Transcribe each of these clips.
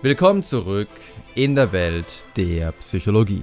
Willkommen zurück in der Welt der Psychologie.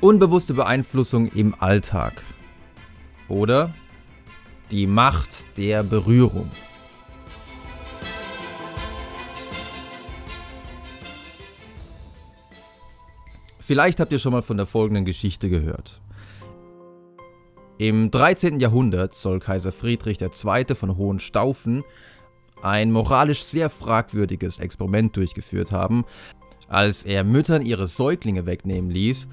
Unbewusste Beeinflussung im Alltag. Oder die Macht der Berührung. Vielleicht habt ihr schon mal von der folgenden Geschichte gehört. Im 13. Jahrhundert soll Kaiser Friedrich II. von Hohenstaufen ein moralisch sehr fragwürdiges Experiment durchgeführt haben, als er Müttern ihre Säuglinge wegnehmen ließ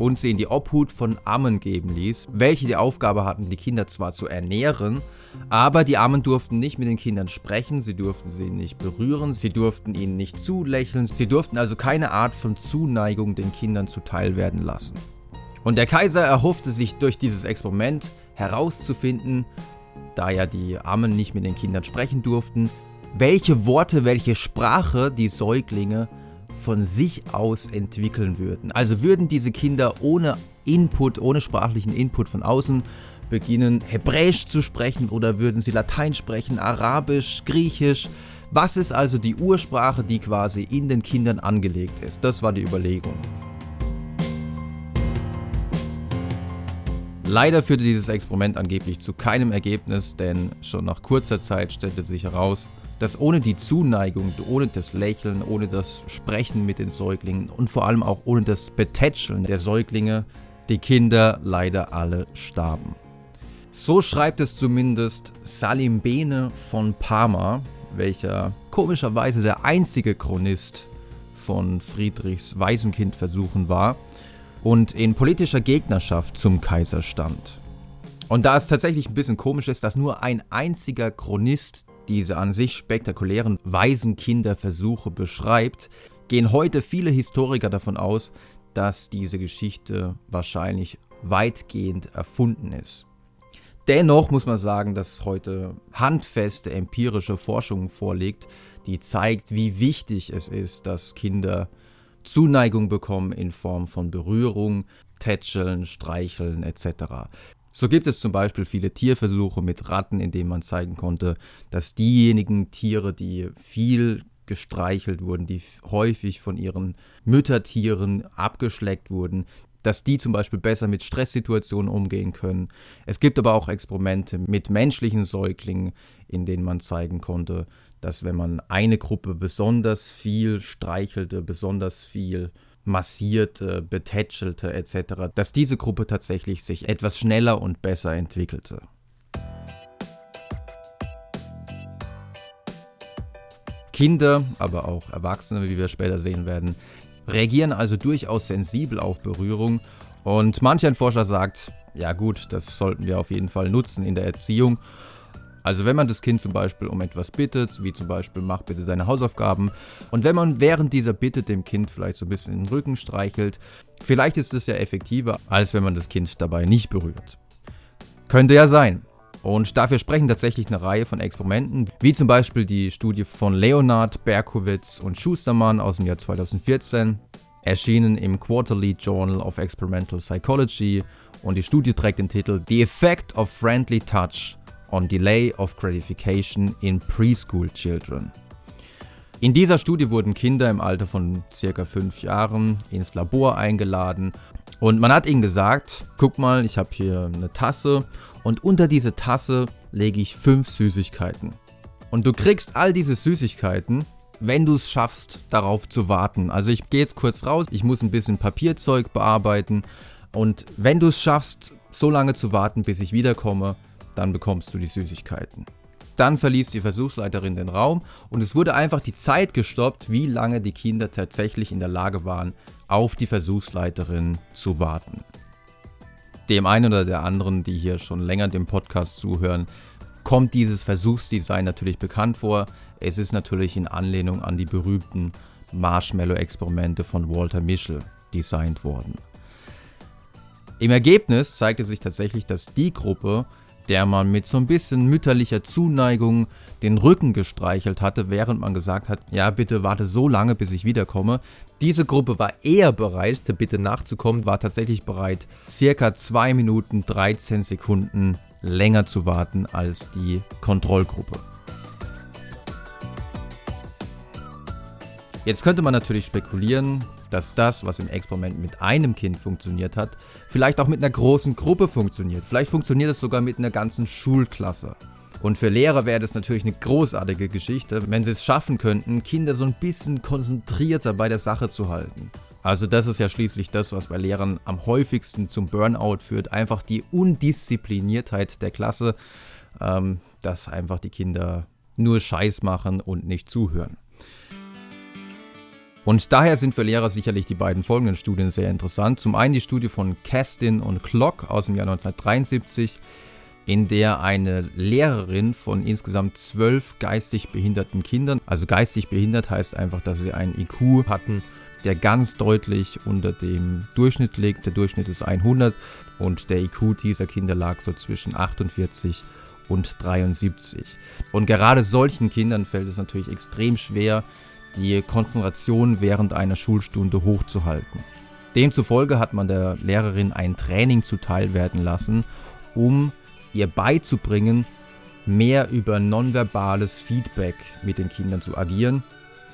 und sie in die Obhut von Ammen geben ließ, welche die Aufgabe hatten, die Kinder zwar zu ernähren, aber die Armen durften nicht mit den Kindern sprechen, sie durften sie nicht berühren, sie durften ihnen nicht zulächeln, sie durften also keine Art von Zuneigung den Kindern zuteil werden lassen. Und der Kaiser erhoffte sich durch dieses Experiment herauszufinden, da ja die Armen nicht mit den Kindern sprechen durften, welche Worte, welche Sprache die Säuglinge von sich aus entwickeln würden. Also würden diese Kinder ohne Input, ohne sprachlichen Input von außen beginnen Hebräisch zu sprechen oder würden sie Latein sprechen, Arabisch, Griechisch. Was ist also die Ursprache, die quasi in den Kindern angelegt ist? Das war die Überlegung. Leider führte dieses Experiment angeblich zu keinem Ergebnis, denn schon nach kurzer Zeit stellte sich heraus, dass ohne die Zuneigung, ohne das Lächeln, ohne das Sprechen mit den Säuglingen und vor allem auch ohne das Betätscheln der Säuglinge die Kinder leider alle starben. So schreibt es zumindest Salim Bene von Parma, welcher komischerweise der einzige Chronist von Friedrichs Waisenkindversuchen war und in politischer Gegnerschaft zum Kaiser stand. Und da es tatsächlich ein bisschen komisch ist, dass nur ein einziger Chronist diese an sich spektakulären Waisenkinderversuche beschreibt, gehen heute viele Historiker davon aus, dass diese Geschichte wahrscheinlich weitgehend erfunden ist. Dennoch muss man sagen, dass heute handfeste empirische Forschung vorliegt, die zeigt, wie wichtig es ist, dass Kinder Zuneigung bekommen in Form von Berührung, Tätscheln, Streicheln etc. So gibt es zum Beispiel viele Tierversuche mit Ratten, in denen man zeigen konnte, dass diejenigen Tiere, die viel gestreichelt wurden, die häufig von ihren Müttertieren abgeschleckt wurden, dass die zum Beispiel besser mit Stresssituationen umgehen können. Es gibt aber auch Experimente mit menschlichen Säuglingen, in denen man zeigen konnte, dass wenn man eine Gruppe besonders viel streichelte, besonders viel massierte, betätschelte etc., dass diese Gruppe tatsächlich sich etwas schneller und besser entwickelte. Kinder, aber auch Erwachsene, wie wir später sehen werden, reagieren also durchaus sensibel auf Berührung und manch ein Forscher sagt, ja gut, das sollten wir auf jeden Fall nutzen in der Erziehung. Also wenn man das Kind zum Beispiel um etwas bittet, wie zum Beispiel mach bitte deine Hausaufgaben, und wenn man während dieser Bitte dem Kind vielleicht so ein bisschen den Rücken streichelt, vielleicht ist es ja effektiver, als wenn man das Kind dabei nicht berührt. Könnte ja sein. Und dafür sprechen tatsächlich eine Reihe von Experimenten, wie zum Beispiel die Studie von Leonard, Berkowitz und Schustermann aus dem Jahr 2014, erschienen im Quarterly Journal of Experimental Psychology und die Studie trägt den Titel The Effect of Friendly Touch on Delay of Gratification in Preschool Children. In dieser Studie wurden Kinder im Alter von circa fünf Jahren ins Labor eingeladen und man hat ihnen gesagt, guck mal, ich habe hier eine Tasse und unter diese Tasse lege ich fünf Süßigkeiten. Und du kriegst all diese Süßigkeiten, wenn du es schaffst, darauf zu warten. Also ich gehe jetzt kurz raus, ich muss ein bisschen Papierzeug bearbeiten und wenn du es schaffst, so lange zu warten, bis ich wiederkomme, dann bekommst du die Süßigkeiten. Dann verließ die Versuchsleiterin den Raum und es wurde einfach die Zeit gestoppt, wie lange die Kinder tatsächlich in der Lage waren, auf die Versuchsleiterin zu warten. Dem einen oder der anderen, die hier schon länger dem Podcast zuhören, kommt dieses Versuchsdesign natürlich bekannt vor. Es ist natürlich in Anlehnung an die berühmten Marshmallow-Experimente von Walter Mischel designt worden. Im Ergebnis zeigte sich tatsächlich, dass die Gruppe, der man mit so ein bisschen mütterlicher Zuneigung den Rücken gestreichelt hatte, während man gesagt hat, ja bitte warte so lange, bis ich wiederkomme. Diese Gruppe war eher bereit, der Bitte nachzukommen, war tatsächlich bereit, circa 2 Minuten 13 Sekunden länger zu warten als die Kontrollgruppe. Jetzt könnte man natürlich spekulieren, dass das, was im Experiment mit einem Kind funktioniert hat, vielleicht auch mit einer großen Gruppe funktioniert. Vielleicht funktioniert es sogar mit einer ganzen Schulklasse. Und für Lehrer wäre das natürlich eine großartige Geschichte, wenn sie es schaffen könnten, Kinder so ein bisschen konzentrierter bei der Sache zu halten. Also das ist ja schließlich das, was bei Lehrern am häufigsten zum Burnout führt. Einfach die Undiszipliniertheit der Klasse, ähm, dass einfach die Kinder nur Scheiß machen und nicht zuhören. Und daher sind für Lehrer sicherlich die beiden folgenden Studien sehr interessant. Zum einen die Studie von Kestin und Klock aus dem Jahr 1973, in der eine Lehrerin von insgesamt zwölf geistig behinderten Kindern, also geistig behindert heißt einfach, dass sie einen IQ hatten, der ganz deutlich unter dem Durchschnitt liegt. Der Durchschnitt ist 100 und der IQ dieser Kinder lag so zwischen 48 und 73. Und gerade solchen Kindern fällt es natürlich extrem schwer, die Konzentration während einer Schulstunde hochzuhalten. Demzufolge hat man der Lehrerin ein Training zuteilwerden lassen, um ihr beizubringen, mehr über nonverbales Feedback mit den Kindern zu agieren.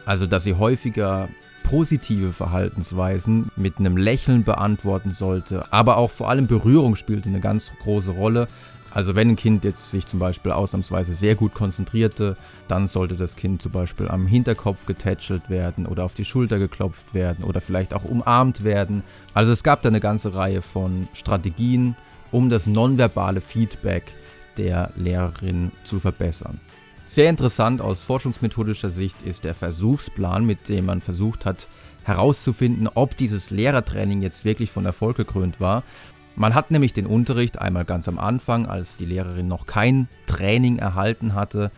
Also dass sie häufiger positive Verhaltensweisen mit einem Lächeln beantworten sollte, aber auch vor allem Berührung spielte eine ganz große Rolle. Also wenn ein Kind jetzt sich zum Beispiel ausnahmsweise sehr gut konzentrierte, dann sollte das Kind zum Beispiel am Hinterkopf getätschelt werden oder auf die Schulter geklopft werden oder vielleicht auch umarmt werden. Also es gab da eine ganze Reihe von Strategien, um das nonverbale Feedback der Lehrerin zu verbessern. Sehr interessant aus forschungsmethodischer Sicht ist der Versuchsplan, mit dem man versucht hat herauszufinden, ob dieses Lehrertraining jetzt wirklich von Erfolg gekrönt war. Man hat nämlich den Unterricht einmal ganz am Anfang, als die Lehrerin noch kein Training erhalten hatte,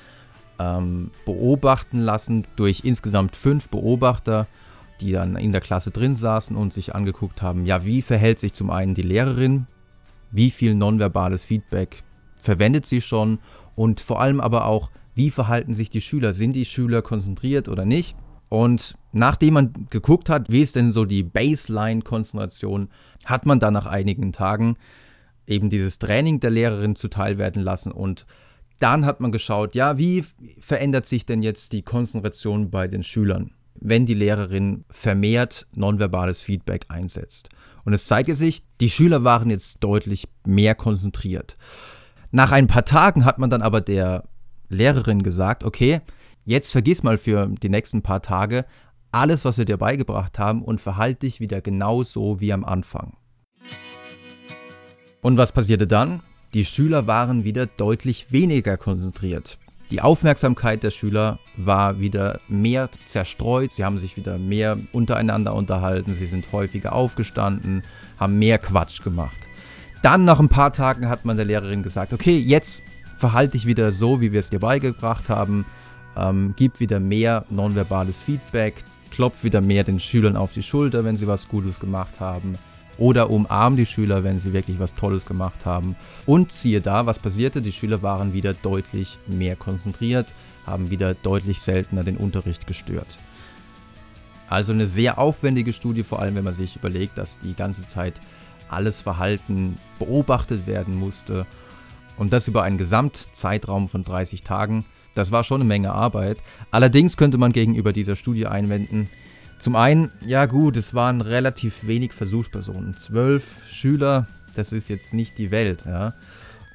ähm, beobachten lassen durch insgesamt fünf Beobachter, die dann in der Klasse drin saßen und sich angeguckt haben, ja, wie verhält sich zum einen die Lehrerin, wie viel nonverbales Feedback verwendet sie schon? Und vor allem aber auch, wie verhalten sich die Schüler, sind die Schüler konzentriert oder nicht. Und nachdem man geguckt hat, wie ist denn so die Baseline-Konzentration, hat man dann nach einigen Tagen eben dieses Training der Lehrerin zuteilwerden lassen und dann hat man geschaut, ja, wie verändert sich denn jetzt die Konzentration bei den Schülern, wenn die Lehrerin vermehrt nonverbales Feedback einsetzt. Und es zeigte sich, die Schüler waren jetzt deutlich mehr konzentriert. Nach ein paar Tagen hat man dann aber der Lehrerin gesagt, okay, jetzt vergiss mal für die nächsten paar Tage alles, was wir dir beigebracht haben und verhalte dich wieder genauso wie am Anfang. Und was passierte dann? Die Schüler waren wieder deutlich weniger konzentriert. Die Aufmerksamkeit der Schüler war wieder mehr zerstreut, sie haben sich wieder mehr untereinander unterhalten, sie sind häufiger aufgestanden, haben mehr Quatsch gemacht. Dann nach ein paar Tagen hat man der Lehrerin gesagt, okay, jetzt verhalte dich wieder so, wie wir es dir beigebracht haben, ähm, gib wieder mehr nonverbales Feedback, klopf wieder mehr den Schülern auf die Schulter, wenn sie was Gutes gemacht haben oder umarmen die Schüler, wenn sie wirklich was Tolles gemacht haben. Und siehe da, was passierte? Die Schüler waren wieder deutlich mehr konzentriert, haben wieder deutlich seltener den Unterricht gestört. Also eine sehr aufwendige Studie, vor allem wenn man sich überlegt, dass die ganze Zeit alles Verhalten beobachtet werden musste. Und das über einen Gesamtzeitraum von 30 Tagen. Das war schon eine Menge Arbeit. Allerdings könnte man gegenüber dieser Studie einwenden, zum einen, ja gut, es waren relativ wenig Versuchspersonen. Zwölf Schüler, das ist jetzt nicht die Welt, ja.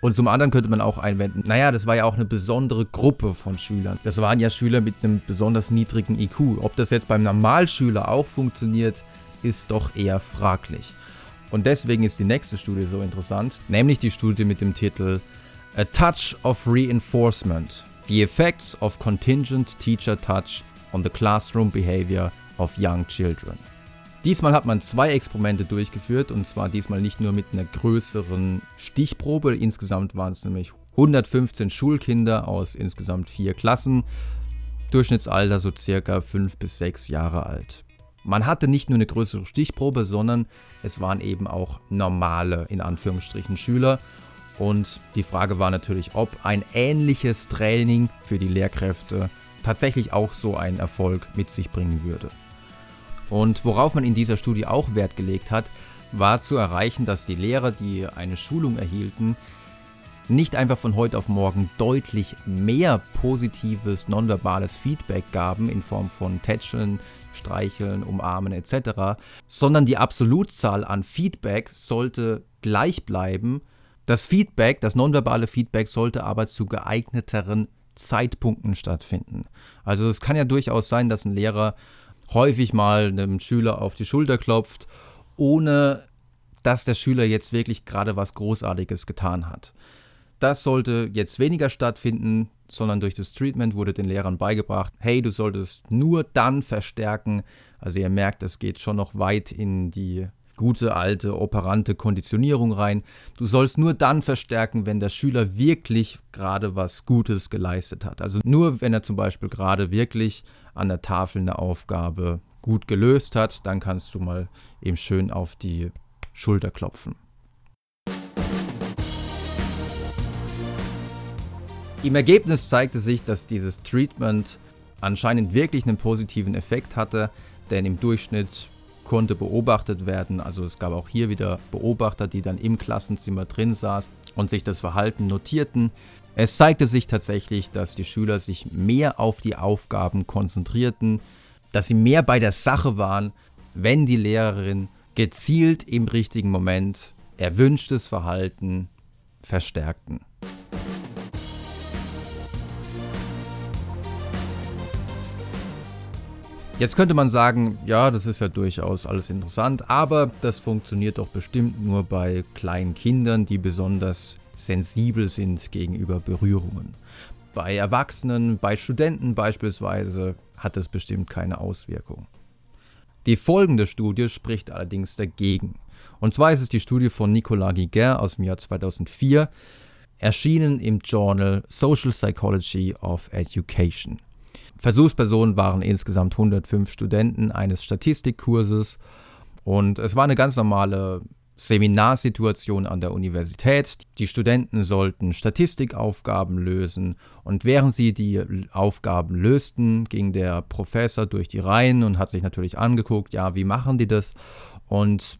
Und zum anderen könnte man auch einwenden, naja, das war ja auch eine besondere Gruppe von Schülern. Das waren ja Schüler mit einem besonders niedrigen IQ. Ob das jetzt beim Normalschüler auch funktioniert, ist doch eher fraglich. Und deswegen ist die nächste Studie so interessant, nämlich die Studie mit dem Titel A Touch of Reinforcement. The Effects of Contingent Teacher Touch on the Classroom Behavior of Young Children. Diesmal hat man zwei Experimente durchgeführt und zwar diesmal nicht nur mit einer größeren Stichprobe. Insgesamt waren es nämlich 115 Schulkinder aus insgesamt vier Klassen. Durchschnittsalter so circa 5 bis 6 Jahre alt. Man hatte nicht nur eine größere Stichprobe, sondern es waren eben auch normale, in Anführungsstrichen, Schüler. Und die Frage war natürlich, ob ein ähnliches Training für die Lehrkräfte tatsächlich auch so einen Erfolg mit sich bringen würde. Und worauf man in dieser Studie auch Wert gelegt hat, war zu erreichen, dass die Lehrer, die eine Schulung erhielten, nicht einfach von heute auf morgen deutlich mehr positives nonverbales Feedback gaben in Form von Tätscheln, Streicheln, Umarmen etc., sondern die Absolutzahl an Feedback sollte gleich bleiben. Das Feedback, das nonverbale Feedback sollte aber zu geeigneteren Zeitpunkten stattfinden. Also es kann ja durchaus sein, dass ein Lehrer häufig mal einem Schüler auf die Schulter klopft, ohne dass der Schüler jetzt wirklich gerade was Großartiges getan hat. Das sollte jetzt weniger stattfinden, sondern durch das Treatment wurde den Lehrern beigebracht, hey, du solltest nur dann verstärken. Also ihr merkt, es geht schon noch weit in die gute alte operante Konditionierung rein. Du sollst nur dann verstärken, wenn der Schüler wirklich gerade was Gutes geleistet hat. Also nur wenn er zum Beispiel gerade wirklich an der Tafel eine Aufgabe gut gelöst hat, dann kannst du mal eben schön auf die Schulter klopfen. Im Ergebnis zeigte sich, dass dieses Treatment anscheinend wirklich einen positiven Effekt hatte, denn im Durchschnitt konnte beobachtet werden. Also es gab auch hier wieder Beobachter, die dann im Klassenzimmer drin saßen und sich das Verhalten notierten. Es zeigte sich tatsächlich, dass die Schüler sich mehr auf die Aufgaben konzentrierten, dass sie mehr bei der Sache waren, wenn die Lehrerin gezielt im richtigen Moment erwünschtes Verhalten verstärkten. Jetzt könnte man sagen, ja, das ist ja durchaus alles interessant, aber das funktioniert doch bestimmt nur bei kleinen Kindern, die besonders sensibel sind gegenüber Berührungen. Bei Erwachsenen, bei Studenten beispielsweise hat es bestimmt keine Auswirkung. Die folgende Studie spricht allerdings dagegen. Und zwar ist es die Studie von Nicolas Guiguer aus dem Jahr 2004, erschienen im Journal Social Psychology of Education. Versuchspersonen waren insgesamt 105 Studenten eines Statistikkurses und es war eine ganz normale Seminarsituation an der Universität. Die Studenten sollten Statistikaufgaben lösen und während sie die Aufgaben lösten, ging der Professor durch die Reihen und hat sich natürlich angeguckt, ja, wie machen die das? Und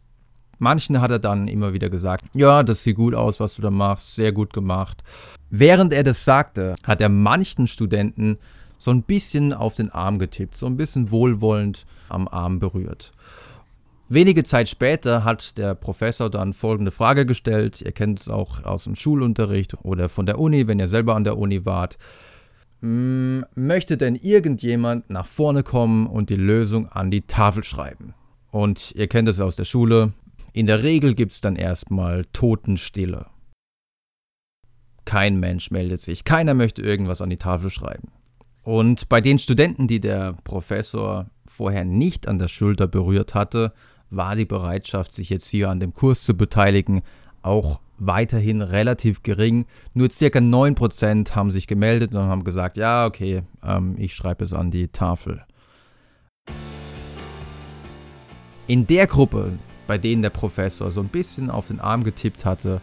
manchen hat er dann immer wieder gesagt, ja, das sieht gut aus, was du da machst, sehr gut gemacht. Während er das sagte, hat er manchen Studenten so ein bisschen auf den Arm getippt, so ein bisschen wohlwollend am Arm berührt. Wenige Zeit später hat der Professor dann folgende Frage gestellt. Ihr kennt es auch aus dem Schulunterricht oder von der Uni, wenn ihr selber an der Uni wart. Hm, möchte denn irgendjemand nach vorne kommen und die Lösung an die Tafel schreiben? Und ihr kennt es aus der Schule. In der Regel gibt es dann erstmal Totenstille. Kein Mensch meldet sich, keiner möchte irgendwas an die Tafel schreiben. Und bei den Studenten, die der Professor vorher nicht an der Schulter berührt hatte, war die Bereitschaft, sich jetzt hier an dem Kurs zu beteiligen, auch weiterhin relativ gering. Nur circa 9% haben sich gemeldet und haben gesagt, ja, okay, ähm, ich schreibe es an die Tafel. In der Gruppe, bei denen der Professor so ein bisschen auf den Arm getippt hatte,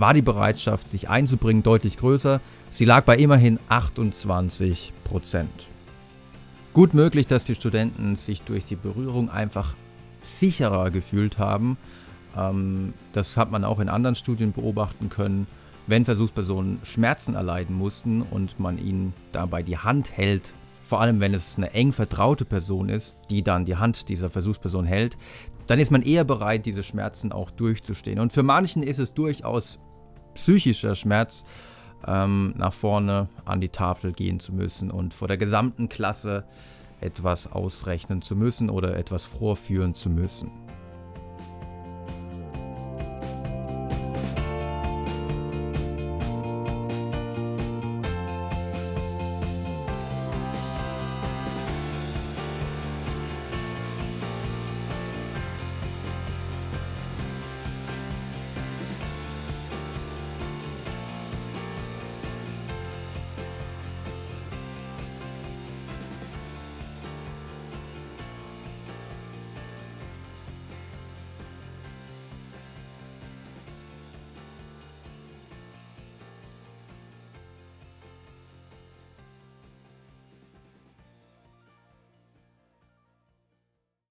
war die Bereitschaft, sich einzubringen, deutlich größer. Sie lag bei immerhin 28 Prozent. Gut möglich, dass die Studenten sich durch die Berührung einfach sicherer gefühlt haben. Ähm, das hat man auch in anderen Studien beobachten können. Wenn Versuchspersonen Schmerzen erleiden mussten und man ihnen dabei die Hand hält, vor allem wenn es eine eng vertraute Person ist, die dann die Hand dieser Versuchsperson hält, dann ist man eher bereit, diese Schmerzen auch durchzustehen. Und für manchen ist es durchaus psychischer Schmerz, ähm, nach vorne an die Tafel gehen zu müssen und vor der gesamten Klasse etwas ausrechnen zu müssen oder etwas vorführen zu müssen.